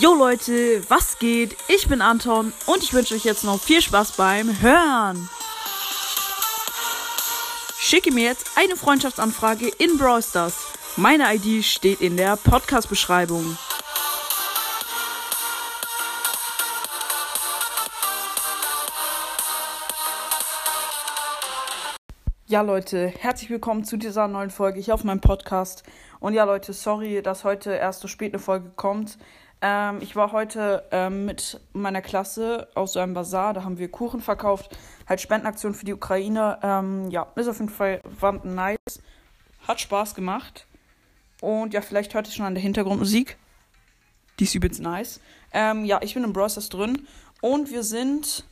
Jo Leute, was geht? Ich bin Anton und ich wünsche euch jetzt noch viel Spaß beim Hören. Schicke mir jetzt eine Freundschaftsanfrage in Brawl Stars. Meine ID steht in der Podcast-Beschreibung. Ja, Leute, herzlich willkommen zu dieser neuen Folge hier auf meinem Podcast. Und ja, Leute, sorry, dass heute erst so spät eine Folge kommt. Ähm, ich war heute ähm, mit meiner Klasse aus so einem Bazar, da haben wir Kuchen verkauft, halt Spendenaktion für die Ukraine. Ähm, ja, ist auf jeden Fall war nice, hat Spaß gemacht. Und ja, vielleicht hört ihr schon an der Hintergrundmusik. Die ist übelst nice. Ähm, ja, ich bin im Browser drin und wir sind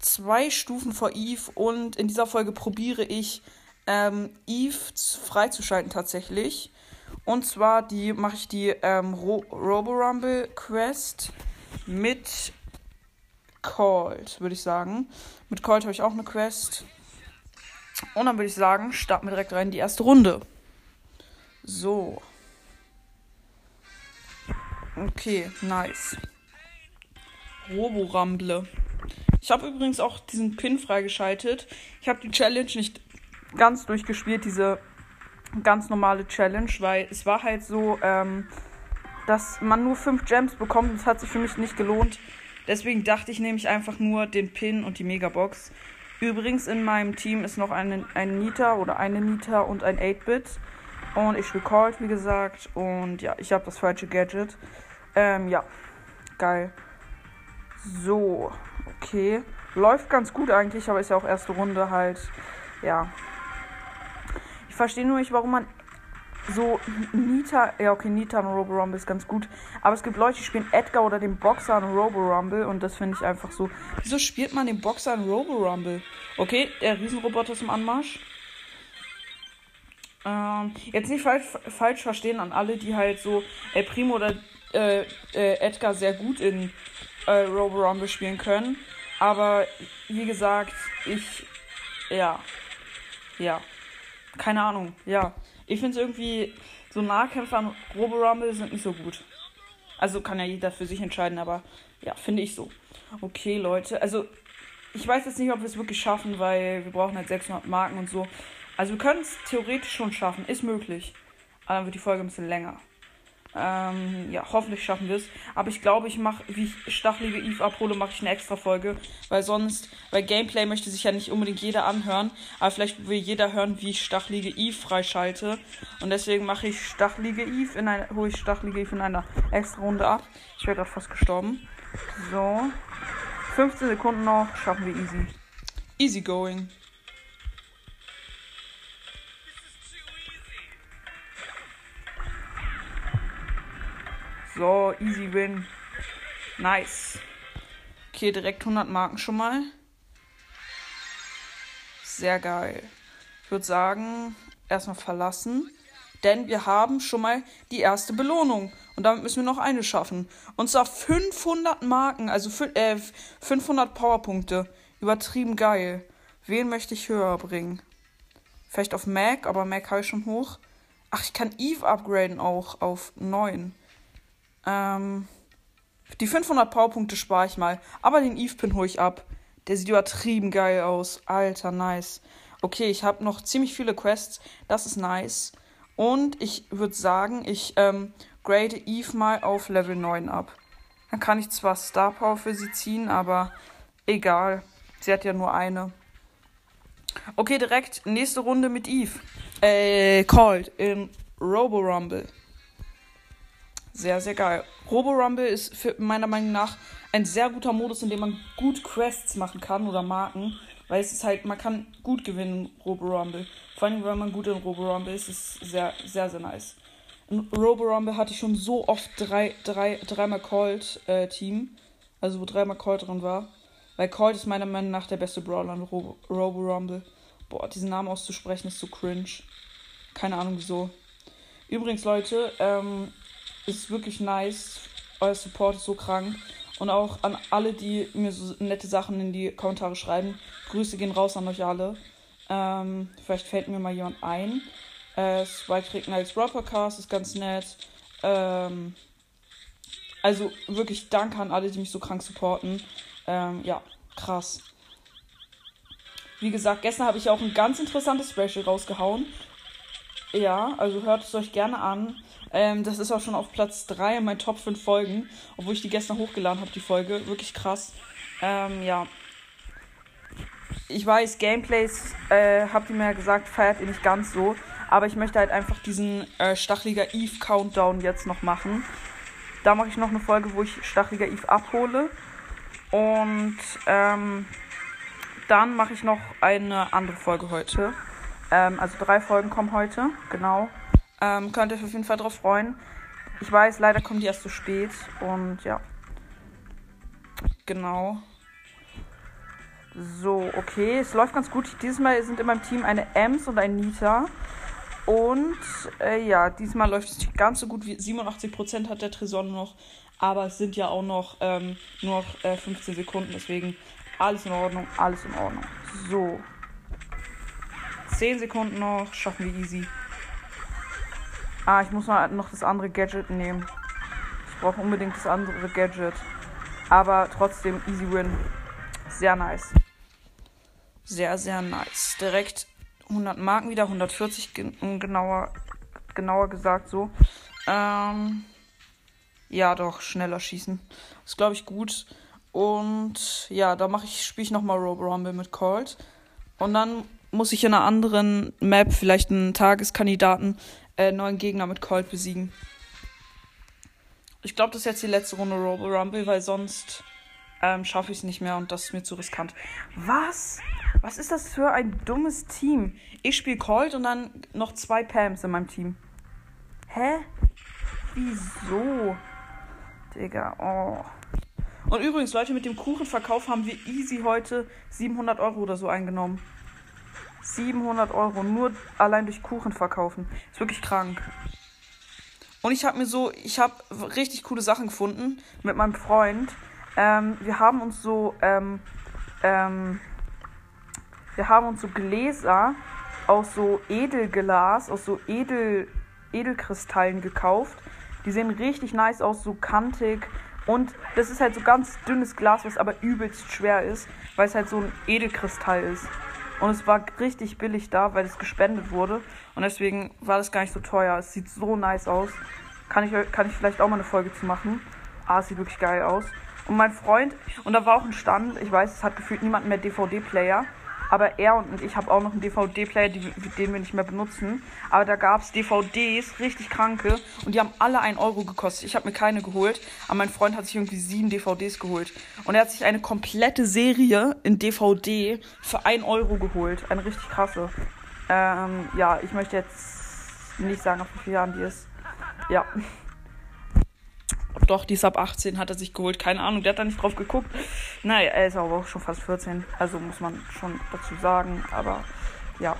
zwei Stufen vor Eve und in dieser Folge probiere ich ähm, Eve freizuschalten tatsächlich. Und zwar die mache ich die ähm, Ro Robo Rumble Quest mit Colt, würde ich sagen. Mit Colt habe ich auch eine Quest. Und dann würde ich sagen, starten wir direkt rein in die erste Runde. So. Okay, nice. Robo Rumble. Ich habe übrigens auch diesen Pin freigeschaltet. Ich habe die Challenge nicht ganz durchgespielt, diese ganz normale Challenge, weil es war halt so, ähm, dass man nur 5 Gems bekommt. Das hat sich für mich nicht gelohnt. Deswegen dachte ich, nehme ich einfach nur den Pin und die Megabox. Übrigens in meinem Team ist noch ein, ein Nita oder eine Nita und ein 8-Bit. Und ich Colt, wie gesagt. Und ja, ich habe das falsche Gadget. Ähm, ja. Geil. So. Okay. Läuft ganz gut eigentlich, aber ist ja auch erste Runde halt. Ja. Verstehe nur nicht, warum man so Nita, ja okay, Nita und Robo Rumble ist ganz gut, aber es gibt Leute, die spielen Edgar oder den Boxer und Robo Rumble und das finde ich einfach so. Wieso spielt man den Boxer und Robo Rumble? Okay, der Riesenroboter ist im Anmarsch. Ähm, jetzt nicht falsch, falsch verstehen an alle, die halt so El Primo oder äh, äh, Edgar sehr gut in äh, Robo Rumble spielen können. Aber wie gesagt, ich. Ja. Ja. Keine Ahnung. Ja. Ich finde es irgendwie. So Nahkämpfer an Robo Rumble sind nicht so gut. Also kann ja jeder für sich entscheiden, aber ja, finde ich so. Okay, Leute. Also, ich weiß jetzt nicht, ob wir es wirklich schaffen, weil wir brauchen halt 600 Marken und so. Also, wir können es theoretisch schon schaffen. Ist möglich. Aber dann wird die Folge ein bisschen länger. Ähm, ja, hoffentlich schaffen wir es. Aber ich glaube, ich mache, wie ich stachelige Eve abhole, mache ich eine extra Folge. Weil sonst, weil Gameplay möchte sich ja nicht unbedingt jeder anhören. Aber vielleicht will jeder hören, wie ich stachelige Eve freischalte. Und deswegen mache ich stachelige Eve in einer, hole ich stachelige Eve in einer extra Runde ab. Ich wäre gerade fast gestorben. So. 15 Sekunden noch, schaffen wir easy. Easy going. So, easy win. Nice. Okay, direkt 100 Marken schon mal. Sehr geil. Ich würde sagen, erstmal verlassen. Denn wir haben schon mal die erste Belohnung. Und damit müssen wir noch eine schaffen. Und zwar 500 Marken, also äh, 500 Powerpunkte. Übertrieben geil. Wen möchte ich höher bringen? Vielleicht auf Mac, aber Mac habe ich schon hoch. Ach, ich kann Eve upgraden auch auf 9. Ähm, die 500 Powerpunkte spare ich mal. Aber den Eve-Pin hole ich ab. Der sieht übertrieben geil aus. Alter, nice. Okay, ich habe noch ziemlich viele Quests. Das ist nice. Und ich würde sagen, ich ähm, grade Eve mal auf Level 9 ab. Dann kann ich zwar Star Power für sie ziehen, aber egal. Sie hat ja nur eine. Okay, direkt nächste Runde mit Eve. Äh, called in Robo Rumble. Sehr, sehr geil. Robo Rumble ist für meiner Meinung nach ein sehr guter Modus, in dem man gut Quests machen kann oder Marken. Weil es ist halt, man kann gut gewinnen in Robo Rumble. Vor allem, wenn man gut in Robo Rumble ist, ist es sehr, sehr, sehr nice. In Robo Rumble hatte ich schon so oft drei, drei, dreimal Colt äh, Team. Also wo dreimal Colt drin war. Weil Colt ist meiner Meinung nach der beste Brawler in Robo, Robo Rumble. Boah, diesen Namen auszusprechen ist so cringe. Keine Ahnung wieso. Übrigens, Leute, ähm, ist wirklich nice. Euer Support ist so krank. Und auch an alle, die mir so nette Sachen in die Kommentare schreiben. Grüße gehen raus an euch alle. Ähm, vielleicht fällt mir mal jemand ein. Äh, Spike kriegt als Rappercast, ist ganz nett. Ähm, Also wirklich danke an alle, die mich so krank supporten. Ähm, ja, krass. Wie gesagt, gestern habe ich auch ein ganz interessantes Special rausgehauen. Ja, also hört es euch gerne an. Ähm, das ist auch schon auf Platz 3 in meinen Top 5 Folgen, obwohl ich die gestern hochgeladen habe, die Folge. Wirklich krass. Ähm, ja. Ich weiß, Gameplays, äh, habt ihr mir ja gesagt, feiert ihr nicht ganz so. Aber ich möchte halt einfach diesen äh, Stachliger Eve Countdown jetzt noch machen. Da mache ich noch eine Folge, wo ich Stachliger Eve abhole. Und ähm, dann mache ich noch eine andere Folge heute. Ähm, also drei Folgen kommen heute, genau. Ähm, könnt ihr euch auf jeden Fall drauf freuen. Ich weiß, leider kommen die erst zu spät. Und ja. Genau. So, okay. Es läuft ganz gut. Dieses Mal sind in meinem Team eine Ems und ein Nita. Und äh, ja, diesmal läuft es nicht ganz so gut wie 87% hat der Tresor noch. Aber es sind ja auch noch ähm, nur noch äh, 15 Sekunden. Deswegen alles in Ordnung, alles in Ordnung. So. 10 Sekunden noch, schaffen wir easy. Ah, ich muss mal noch das andere Gadget nehmen. Ich brauche unbedingt das andere Gadget. Aber trotzdem easy win. Sehr nice. Sehr, sehr nice. Direkt 100 Marken wieder, 140 genauer, genauer gesagt so. Ähm, ja, doch, schneller schießen. Ist, glaube ich, gut. Und ja, da mache ich, spiele ich nochmal Robo Rumble mit Colt. Und dann muss ich in einer anderen Map, vielleicht einen Tageskandidaten, äh, neuen Gegner mit Colt besiegen. Ich glaube, das ist jetzt die letzte Runde Robo Rumble, weil sonst ähm, schaffe ich es nicht mehr und das ist mir zu riskant. Was? Was ist das für ein dummes Team? Ich spiele Colt und dann noch zwei Pams in meinem Team. Hä? Wieso? Digga, oh. Und übrigens, Leute, mit dem Kuchenverkauf haben wir easy heute 700 Euro oder so eingenommen. 700 Euro nur allein durch Kuchen verkaufen. Ist wirklich krank. Und ich habe mir so, ich habe richtig coole Sachen gefunden mit meinem Freund. Ähm, wir haben uns so, ähm, ähm, wir haben uns so Gläser aus so Edelglas, aus so Edel, Edelkristallen gekauft. Die sehen richtig nice aus, so kantig. Und das ist halt so ganz dünnes Glas, was aber übelst schwer ist, weil es halt so ein Edelkristall ist. Und es war richtig billig da, weil es gespendet wurde. Und deswegen war das gar nicht so teuer. Es sieht so nice aus. Kann ich, kann ich vielleicht auch mal eine Folge zu machen. Ah, es sieht wirklich geil aus. Und mein Freund, und da war auch ein Stand, ich weiß, es hat gefühlt niemand mehr DVD-Player. Aber er und ich habe auch noch einen DVD-Player, den wir nicht mehr benutzen. Aber da gab es DVDs, richtig kranke. Und die haben alle 1 Euro gekostet. Ich habe mir keine geholt. Aber mein Freund hat sich irgendwie sieben DVDs geholt. Und er hat sich eine komplette Serie in DVD für 1 Euro geholt. Eine richtig krasse. Ähm, ja, ich möchte jetzt nicht sagen, auf wie viele Jahren die ist. Ja. Doch, die ab 18, hat er sich geholt. Keine Ahnung, der hat da nicht drauf geguckt. Naja, er ist aber auch schon fast 14. Also muss man schon dazu sagen. Aber ja.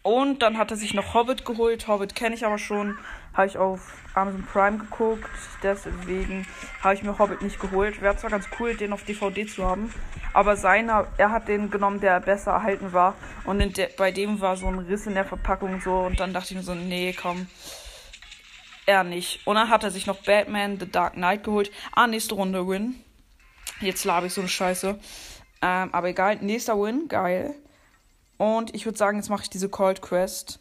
Und dann hat er sich noch Hobbit geholt. Hobbit kenne ich aber schon. Habe ich auf Amazon Prime geguckt. Deswegen habe ich mir Hobbit nicht geholt. Wäre zwar ganz cool, den auf DVD zu haben. Aber seiner, er hat den genommen, der besser erhalten war. Und der, bei dem war so ein Riss in der Verpackung so. Und dann dachte ich mir so, nee, komm er nicht. Und dann hat er sich noch Batman The Dark Knight geholt. Ah, nächste Runde Win. Jetzt labe ich so eine Scheiße. Ähm, aber egal, nächster Win, geil. Und ich würde sagen, jetzt mache ich diese Cold Quest.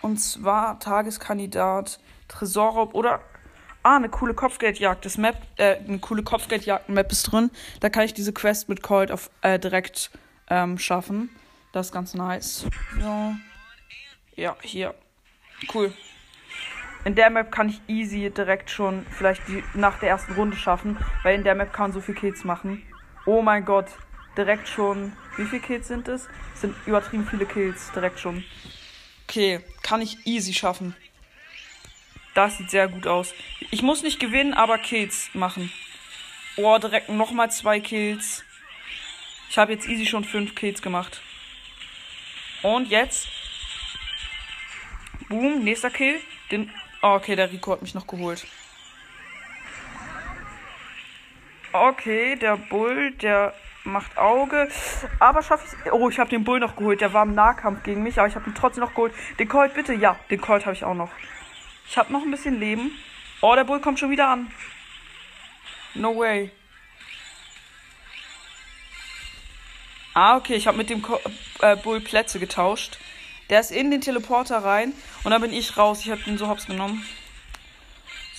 Und zwar Tageskandidat, Tresorraub oder. Ah, eine coole Kopfgeldjagd. Das Map, äh, eine coole Kopfgeldjagd-Map ist drin. Da kann ich diese Quest mit Cold auf, äh, direkt ähm, schaffen. Das ist ganz nice. So. Ja, hier. Cool. In der Map kann ich easy direkt schon vielleicht die nach der ersten Runde schaffen, weil in der Map kann man so viel Kills machen. Oh mein Gott, direkt schon. Wie viele Kills sind es? sind übertrieben viele Kills, direkt schon. Okay, kann ich easy schaffen. Das sieht sehr gut aus. Ich muss nicht gewinnen, aber Kills machen. Oh, direkt nochmal zwei Kills. Ich habe jetzt easy schon fünf Kills gemacht. Und jetzt. Boom, nächster Kill. Den Oh, okay, der Rico hat mich noch geholt. Okay, der Bull, der macht Auge. Aber schaffe ich Oh, ich habe den Bull noch geholt. Der war im Nahkampf gegen mich, aber ich habe ihn trotzdem noch geholt. Den Colt bitte. Ja, den Colt habe ich auch noch. Ich habe noch ein bisschen Leben. Oh, der Bull kommt schon wieder an. No way. Ah, okay, ich habe mit dem Ko äh, Bull Plätze getauscht. Der ist in den Teleporter rein und dann bin ich raus. Ich habe den so hops genommen.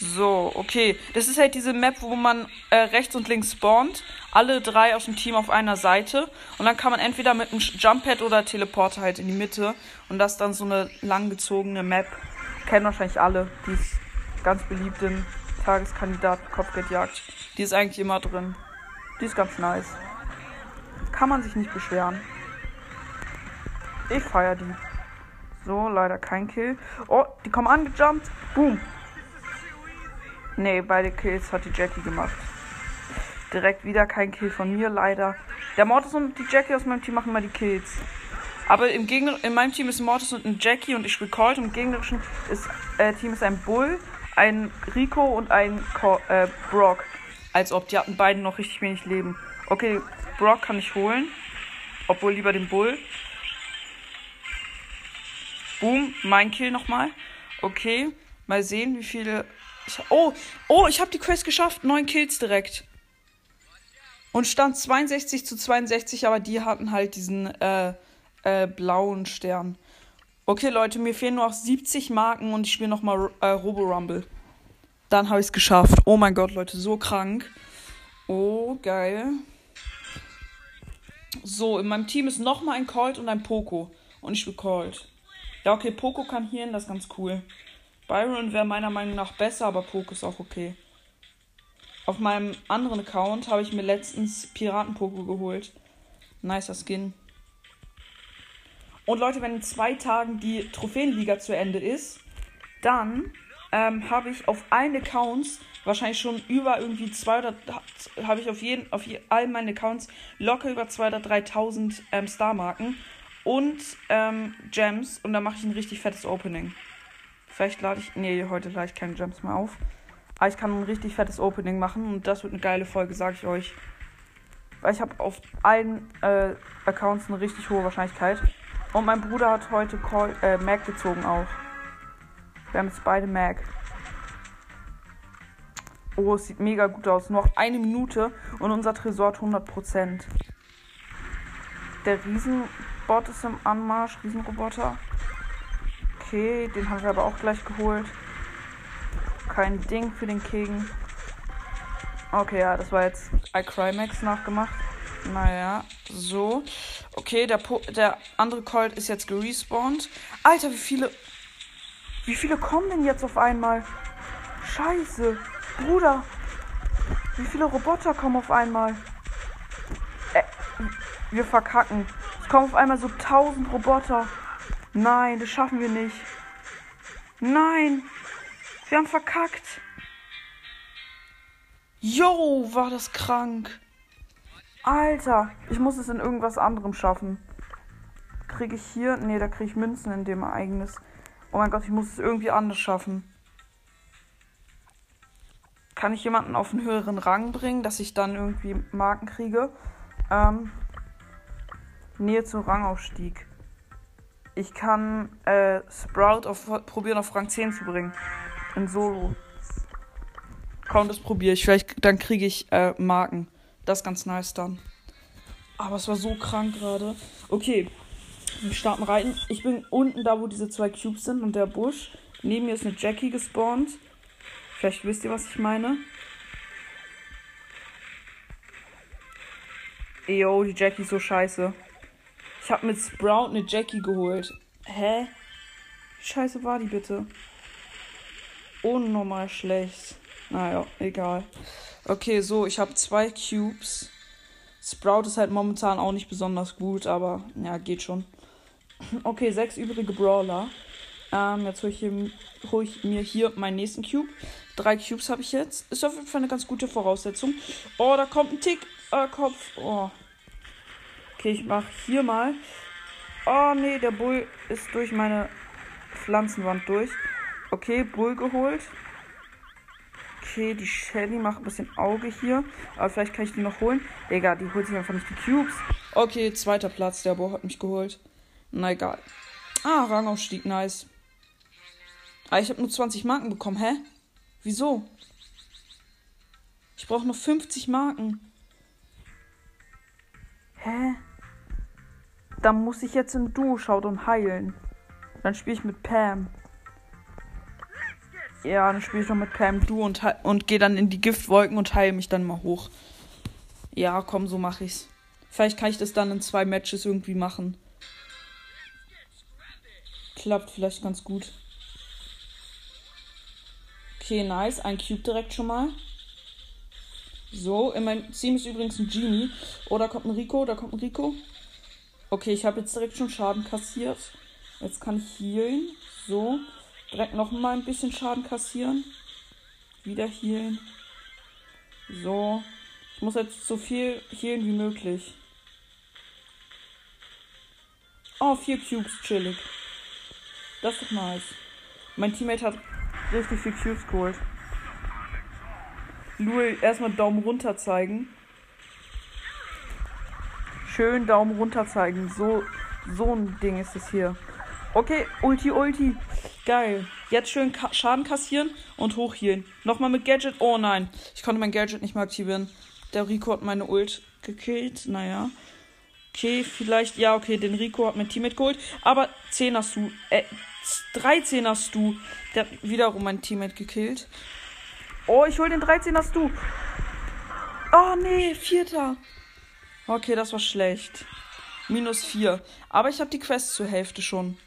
So, okay. Das ist halt diese Map, wo man äh, rechts und links spawnt. Alle drei aus dem Team auf einer Seite. Und dann kann man entweder mit einem Jumppad oder Teleporter halt in die Mitte. Und das ist dann so eine langgezogene Map. Kennen wahrscheinlich alle. Die ist ganz beliebt in Tageskandidaten Kopfgeldjagd. Die ist eigentlich immer drin. Die ist ganz nice. Kann man sich nicht beschweren. Ich feiere die. So, leider kein Kill. Oh, die kommen angejumpt. Boom. Nee, beide Kills hat die Jackie gemacht. Direkt wieder kein Kill von mir, leider. Der Mortis und die Jackie aus meinem Team machen mal die Kills. Aber im Gegner, in meinem Team ist Mortis und ein Jackie und ich Colt. Im gegnerischen ist, äh, Team ist ein Bull, ein Rico und ein Co äh, Brock. Als ob die hatten beiden noch richtig wenig Leben. Okay, Brock kann ich holen. Obwohl lieber den Bull. Boom, mein Kill nochmal. Okay, mal sehen, wie viele ich, oh, oh, ich habe die Quest geschafft. Neun Kills direkt. Und stand 62 zu 62, aber die hatten halt diesen äh, äh, blauen Stern. Okay, Leute, mir fehlen nur noch 70 Marken und ich spiele nochmal äh, Robo Rumble. Dann habe ich es geschafft. Oh mein Gott, Leute, so krank. Oh, geil. So, in meinem Team ist nochmal ein Colt und ein Poco. Und ich spiele Colt. Ja, okay, Poco kann hier hin, das ist ganz cool. Byron wäre meiner Meinung nach besser, aber Poke ist auch okay. Auf meinem anderen Account habe ich mir letztens Piraten-Poke geholt. Nicer Skin. Und Leute, wenn in zwei Tagen die Trophäenliga zu Ende ist, dann ähm, habe ich auf allen Accounts wahrscheinlich schon über irgendwie zwei oder habe ich auf jeden auf je, all meinen Accounts locker über 2.000 oder 3.000 ähm, Star-Marken und ähm, Gems und dann mache ich ein richtig fettes Opening. Vielleicht lade ich. Nee, heute lade ich keine Gems mehr auf. Aber ich kann ein richtig fettes Opening machen und das wird eine geile Folge, sage ich euch. Weil ich habe auf allen äh, Accounts eine richtig hohe Wahrscheinlichkeit. Und mein Bruder hat heute Call, äh, Mac gezogen auch. Wir haben jetzt beide Mac. Oh, es sieht mega gut aus. Noch eine Minute und unser Tresor hat 100%. Der Riesenbot ist im Anmarsch, Riesenroboter. Okay, den haben wir aber auch gleich geholt. Kein Ding für den King. Okay, ja, das war jetzt iCrymax nachgemacht. Naja, so. Okay, der, po der andere Colt ist jetzt gerespawnt. Alter, wie viele. Wie viele kommen denn jetzt auf einmal? Scheiße. Bruder. Wie viele Roboter kommen auf einmal? Wir verkacken. Es kommen auf einmal so 1000 Roboter. Nein, das schaffen wir nicht. Nein, wir haben verkackt. Yo, war das krank. Alter, ich muss es in irgendwas anderem schaffen. Kriege ich hier? Nee, da kriege ich Münzen in dem Ereignis. Oh mein Gott, ich muss es irgendwie anders schaffen. Kann ich jemanden auf einen höheren Rang bringen, dass ich dann irgendwie Marken kriege? Ähm, Nähe zum Rangaufstieg. Ich kann äh, Sprout auf, probieren auf Rang 10 zu bringen. In Solo. Komm, das probiere ich. Vielleicht dann kriege ich äh, Marken. Das ist ganz nice dann. Aber es war so krank gerade. Okay. Wir starten rein. Ich bin unten da, wo diese zwei Cubes sind und der Busch. Neben mir ist eine Jackie gespawnt. Vielleicht wisst ihr, was ich meine. Yo, die Jackie ist so scheiße. Ich habe mit Sprout eine Jackie geholt. Hä? Wie scheiße war die bitte? Unnormal schlecht. Naja, egal. Okay, so, ich habe zwei Cubes. Sprout ist halt momentan auch nicht besonders gut, aber ja, geht schon. Okay, sechs übrige Brawler. Ähm, jetzt hole ich, hol ich, mir hier meinen nächsten Cube. Drei Cubes habe ich jetzt. Ist auf jeden Fall eine ganz gute Voraussetzung. Oh, da kommt ein Tick. Äh, Kopf. Oh, Okay, ich mache hier mal. Oh nee, der Bull ist durch meine Pflanzenwand durch. Okay, Bull geholt. Okay, die Shelly macht ein bisschen Auge hier. Aber vielleicht kann ich die noch holen. Egal, die holt sich einfach nicht die Cubes. Okay, zweiter Platz. Der Bull hat mich geholt. Na egal. Ah, Rangaufstieg, nice. Ah, ich habe nur 20 Marken bekommen. Hä? Wieso? Ich brauche noch 50 Marken. Hä? Dann muss ich jetzt in Duo und heilen. Dann spiele ich mit Pam. Ja, dann spiele ich noch mit Pam Du und, und gehe dann in die Giftwolken und heile mich dann mal hoch. Ja, komm, so mache ich's. Vielleicht kann ich das dann in zwei Matches irgendwie machen. Klappt vielleicht ganz gut. Okay, nice. Ein Cube direkt schon mal. So, in meinem Team ist übrigens ein Genie. Oh, da kommt ein Rico, da kommt ein Rico. Okay, ich habe jetzt direkt schon Schaden kassiert. Jetzt kann ich healen. So. Direkt noch mal ein bisschen Schaden kassieren. Wieder healen. So. Ich muss jetzt so viel healen wie möglich. Oh, vier Cubes, chillig. Das ist doch nice. Mein Teammate hat richtig viel Cubes geholt. Nur erstmal Daumen runter zeigen. Schön Daumen runter zeigen. So, so ein Ding ist es hier. Okay, Ulti, Ulti. Geil. Jetzt schön Ka Schaden kassieren und hochhielen. Nochmal mit Gadget. Oh nein. Ich konnte mein Gadget nicht mehr aktivieren. Der Rico hat meine Ult gekillt. Naja. Okay, vielleicht. Ja, okay, den Rico hat mein Teammate geholt. Aber 10 hast du. Äh, 13 hast du. Der hat wiederum mein Teammate gekillt. Oh, ich hol den 13 hast du. Oh nee, vierter. Okay, das war schlecht. Minus 4. Aber ich habe die Quest zur Hälfte schon.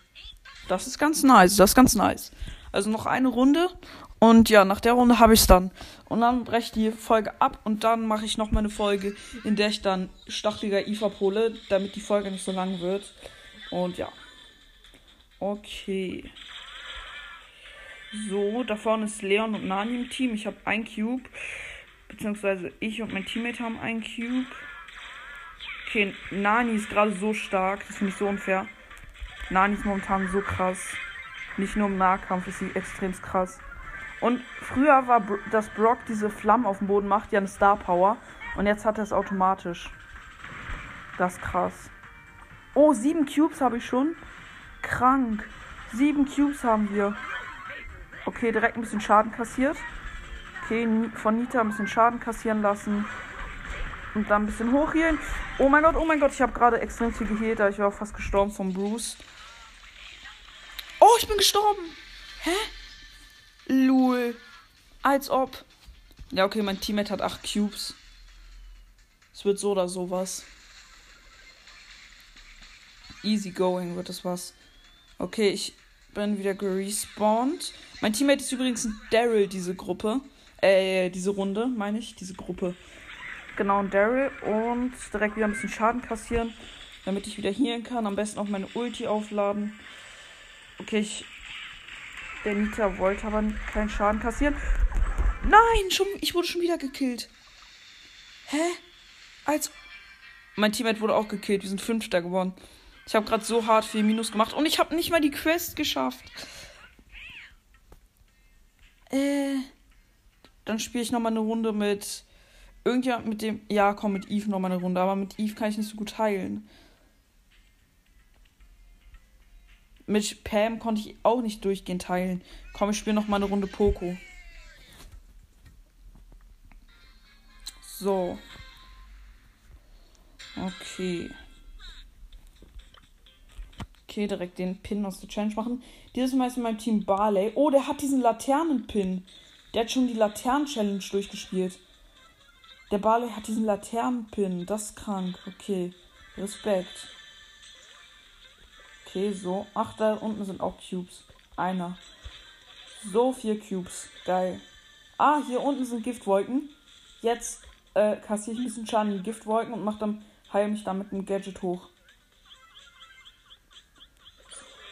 Das ist ganz nice. Das ist ganz nice. Also noch eine Runde. Und ja, nach der Runde habe ich es dann. Und dann breche ich die Folge ab und dann mache ich noch mal eine Folge, in der ich dann stacheliger IFA pole, damit die Folge nicht so lang wird. Und ja. Okay. So, da vorne ist Leon und Nani im Team. Ich habe ein Cube. Beziehungsweise ich und mein Teammate haben ein Cube. Okay, Nani ist gerade so stark. Das finde ich so unfair. Nani ist momentan so krass. Nicht nur im Nahkampf ist sie extrem krass. Und früher war, dass Brock diese Flammen auf dem Boden macht, ja eine Star Power. Und jetzt hat er es automatisch. Das ist krass. Oh, sieben Cubes habe ich schon. Krank. Sieben Cubes haben wir. Okay, direkt ein bisschen Schaden kassiert. Okay, von Nita ein bisschen Schaden kassieren lassen. Und dann ein bisschen hochhielen. Oh mein Gott, oh mein Gott, ich habe gerade extrem viel geheilt. Ich war fast gestorben von Bruce. Oh, ich bin gestorben. Hä? Lul. Als ob. Ja, okay, mein Teammate hat 8 Cubes. Es wird so oder sowas. Easy going wird es was. Okay, ich bin wieder gerespawnt. Mein Teammate ist übrigens ein Daryl, diese Gruppe. Äh, diese Runde, meine ich. Diese Gruppe. Genau, ein Daryl. Und direkt wieder ein bisschen Schaden kassieren. Damit ich wieder healen kann. Am besten auch meine Ulti aufladen. Okay, ich. Der Nita wollte aber keinen Schaden kassieren. Nein, schon, ich wurde schon wieder gekillt. Hä? Als. Mein Teammate wurde auch gekillt. Wir sind Fünfter geworden. Ich habe gerade so hart viel Minus gemacht und ich habe nicht mal die Quest geschafft. Äh. Dann spiele ich nochmal eine Runde mit. Irgendjemand mit dem. Ja, komm, mit Eve nochmal eine Runde. Aber mit Eve kann ich nicht so gut heilen. Mit Pam konnte ich auch nicht durchgehend teilen. Komm, ich spiele noch mal eine Runde Poco. So. Okay. Okay, direkt den Pin aus der Challenge machen. Dieses Mal ist in meinem Team Barley. Oh, der hat diesen Laternen-Pin. Der hat schon die Laternen-Challenge durchgespielt. Der Barley hat diesen Laternen-Pin. Das ist krank. Okay. Respekt. Okay, so. Ach, da unten sind auch Cubes. Einer. So vier Cubes. Geil. Ah, hier unten sind Giftwolken. Jetzt äh, kassiere ich ein bisschen Schaden in Giftwolken und mach dann, heil mich dann mit einem Gadget hoch.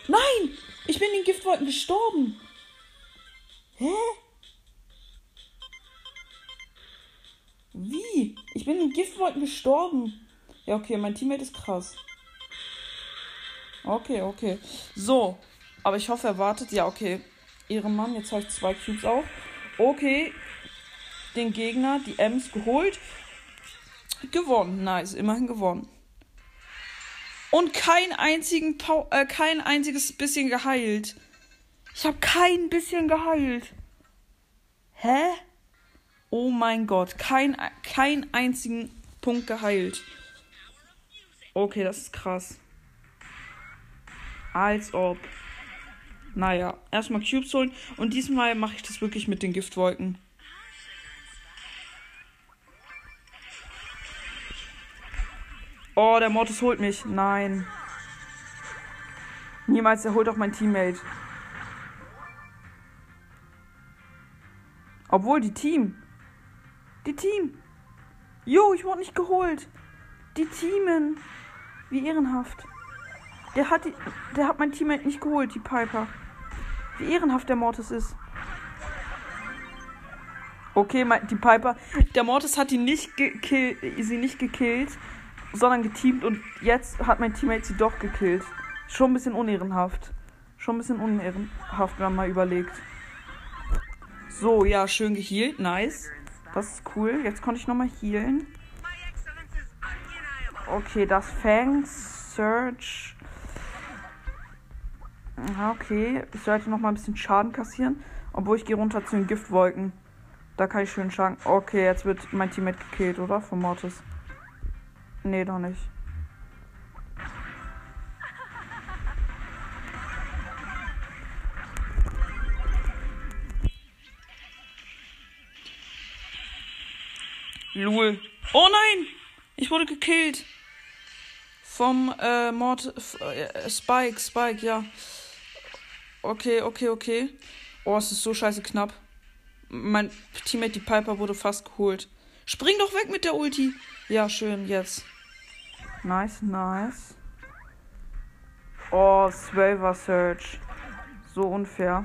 Nein! Ich bin in Giftwolken gestorben. Hä? Wie? Ich bin in Giftwolken gestorben. Ja, okay, mein Teammate ist krass. Okay, okay. So. Aber ich hoffe, er wartet. Ja, okay. Ehrenmann, jetzt habe ich zwei Cubes auf. Okay. Den Gegner, die Ems geholt. Gewonnen. Nice. Immerhin gewonnen. Und kein, einzigen Pau äh, kein einziges bisschen geheilt. Ich habe kein bisschen geheilt. Hä? Oh mein Gott, kein, kein einzigen Punkt geheilt. Okay, das ist krass. Als ob. Naja, erstmal Cubes holen. Und diesmal mache ich das wirklich mit den Giftwolken. Oh, der Mortis holt mich. Nein. Niemals, er holt auch mein Teammate. Obwohl, die Team. Die Team. Jo, ich wurde nicht geholt. Die Teamen. Wie ehrenhaft. Der hat, die, der hat mein Teammate nicht geholt, die Piper. Wie ehrenhaft der Mortis ist. Okay, die Piper. Der Mortis hat ihn nicht sie nicht gekillt, sondern geteamt und jetzt hat mein Teammate sie doch gekillt. Schon ein bisschen unehrenhaft. Schon ein bisschen unehrenhaft, wenn man mal überlegt. So, ja, schön gehealt. Nice. Das ist cool. Jetzt konnte ich nochmal healen. Okay, das Fang Search. Okay, ich sollte noch mal ein bisschen Schaden kassieren. Obwohl ich gehe runter zu den Giftwolken. Da kann ich schön Schaden. Okay, jetzt wird mein Teammate gekillt, oder? Von Mortis. Nee, doch nicht. Lul. Oh nein! Ich wurde gekillt. Vom äh, Mord. Äh, Spike, Spike, ja. Okay, okay, okay. Oh, es ist so scheiße knapp. Mein Teammate, die Piper, wurde fast geholt. Spring doch weg mit der Ulti. Ja, schön, jetzt. Nice, nice. Oh, Swaver Search. So unfair.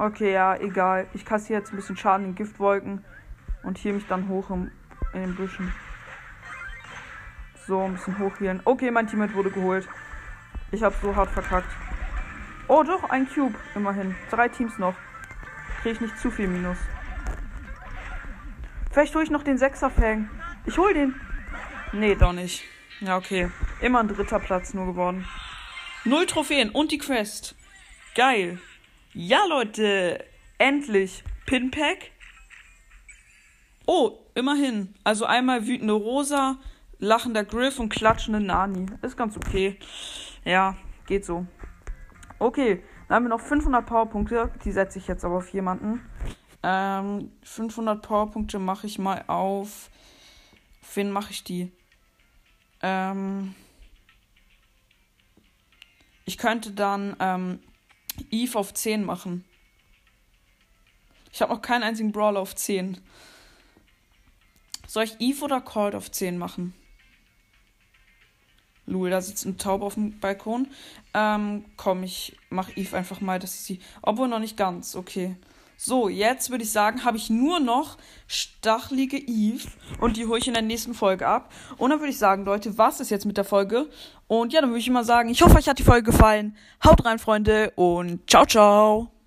Okay, ja, egal. Ich kassiere jetzt ein bisschen Schaden in Giftwolken und hier mich dann hoch im, in den Büschen. So, ein bisschen hochhielen. Okay, mein Teammate wurde geholt. Ich habe so hart verkackt. Oh, doch, ein Cube, immerhin. Drei Teams noch. Kriege ich nicht zu viel Minus. Vielleicht hole ich noch den Sechser-Fang. Ich hol den. Nee, doch nicht. Ja, okay. Immer ein dritter Platz nur geworden. Null Trophäen und die Quest. Geil. Ja, Leute, endlich Pinpack. Oh, immerhin. Also einmal wütende Rosa, lachender Griff und klatschende Nani. Ist ganz okay. Ja, geht so. Okay, dann haben wir noch 500 Powerpunkte. Die setze ich jetzt aber auf jemanden. Ähm, 500 Powerpunkte mache ich mal auf. Auf wen mache ich die? Ähm, ich könnte dann ähm, Eve auf 10 machen. Ich habe noch keinen einzigen Brawler auf 10. Soll ich Eve oder Cold auf 10 machen? Lul, da sitzt ein Taub auf dem Balkon. Ähm, komm, ich mach Eve einfach mal, dass ich sie. Obwohl noch nicht ganz, okay. So, jetzt würde ich sagen, habe ich nur noch stachelige Eve und die hole ich in der nächsten Folge ab. Und dann würde ich sagen, Leute, was ist jetzt mit der Folge? Und ja, dann würde ich mal sagen, ich hoffe, euch hat die Folge gefallen. Haut rein, Freunde, und ciao, ciao.